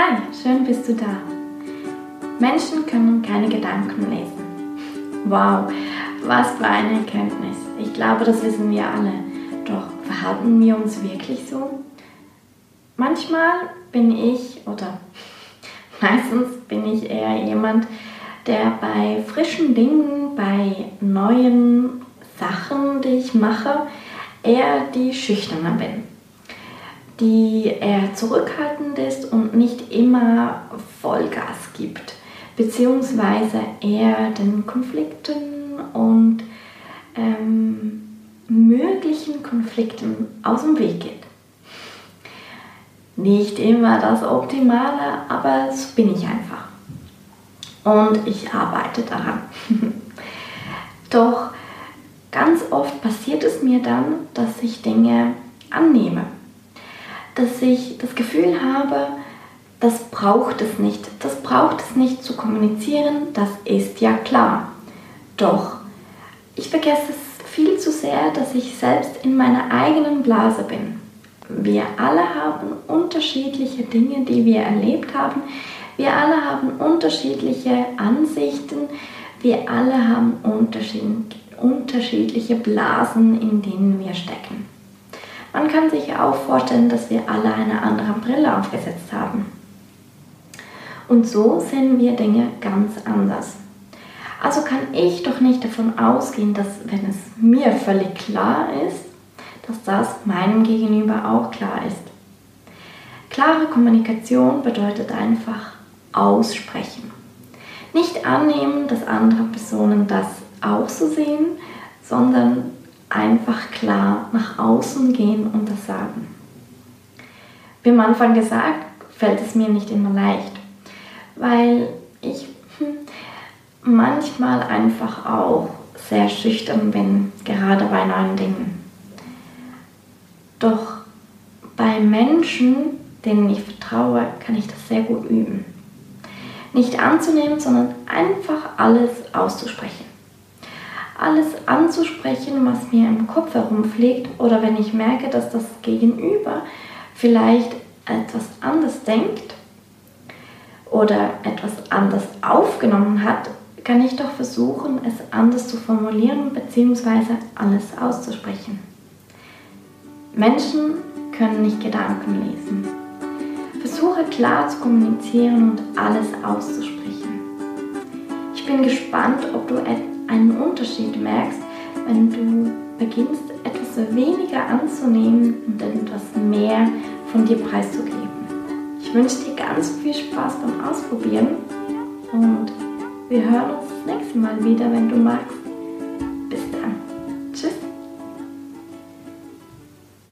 Hi, schön bist du da. Menschen können keine Gedanken lesen. Wow, was für eine Erkenntnis. Ich glaube, das wissen wir alle. Doch verhalten wir uns wirklich so? Manchmal bin ich oder meistens bin ich eher jemand, der bei frischen Dingen, bei neuen Sachen, die ich mache, eher die Schüchterne bin. Die eher zurückhaltend ist und immer Vollgas gibt, beziehungsweise eher den Konflikten und ähm, möglichen Konflikten aus dem Weg geht. Nicht immer das Optimale, aber so bin ich einfach. Und ich arbeite daran. Doch ganz oft passiert es mir dann, dass ich Dinge annehme. Dass ich das Gefühl habe, das braucht es nicht. Das braucht es nicht zu kommunizieren, das ist ja klar. Doch ich vergesse es viel zu sehr, dass ich selbst in meiner eigenen Blase bin. Wir alle haben unterschiedliche Dinge, die wir erlebt haben. Wir alle haben unterschiedliche Ansichten. Wir alle haben unterschiedliche Blasen, in denen wir stecken. Man kann sich auch vorstellen, dass wir alle eine andere Brille aufgesetzt haben. Und so sehen wir Dinge ganz anders. Also kann ich doch nicht davon ausgehen, dass wenn es mir völlig klar ist, dass das meinem Gegenüber auch klar ist. Klare Kommunikation bedeutet einfach aussprechen. Nicht annehmen, dass andere Personen das auch so sehen, sondern einfach klar nach außen gehen und das sagen. Wie am Anfang gesagt, fällt es mir nicht immer leicht, weil ich manchmal einfach auch sehr schüchtern bin, gerade bei neuen Dingen. Doch bei Menschen, denen ich vertraue, kann ich das sehr gut üben. Nicht anzunehmen, sondern einfach alles auszusprechen. Alles anzusprechen, was mir im Kopf herumfliegt oder wenn ich merke, dass das Gegenüber vielleicht etwas anders denkt oder etwas anders aufgenommen hat, kann ich doch versuchen, es anders zu formulieren bzw. alles auszusprechen. Menschen können nicht Gedanken lesen. Versuche klar zu kommunizieren und alles auszusprechen. Ich bin gespannt, ob du einen Unterschied merkst, wenn du beginnst, etwas weniger anzunehmen und etwas mehr von dir preiszugeben. Ich wünsche dir ganz viel Spaß beim Ausprobieren und wir hören uns das nächste Mal wieder, wenn du magst.